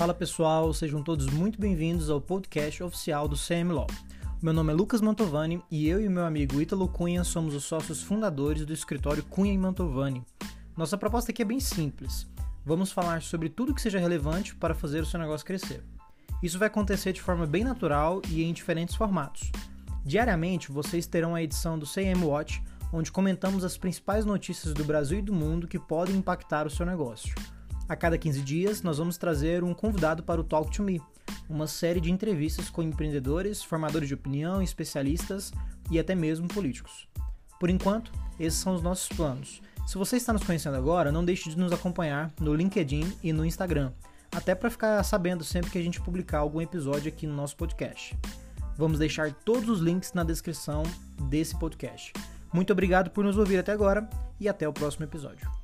Fala pessoal, sejam todos muito bem-vindos ao podcast oficial do CMLO. Meu nome é Lucas Mantovani e eu e meu amigo Ítalo Cunha somos os sócios fundadores do escritório Cunha e Mantovani. Nossa proposta aqui é bem simples. Vamos falar sobre tudo que seja relevante para fazer o seu negócio crescer. Isso vai acontecer de forma bem natural e em diferentes formatos. Diariamente vocês terão a edição do CM Watch, onde comentamos as principais notícias do Brasil e do mundo que podem impactar o seu negócio. A cada 15 dias, nós vamos trazer um convidado para o Talk to Me, uma série de entrevistas com empreendedores, formadores de opinião, especialistas e até mesmo políticos. Por enquanto, esses são os nossos planos. Se você está nos conhecendo agora, não deixe de nos acompanhar no LinkedIn e no Instagram, até para ficar sabendo sempre que a gente publicar algum episódio aqui no nosso podcast. Vamos deixar todos os links na descrição desse podcast. Muito obrigado por nos ouvir até agora e até o próximo episódio.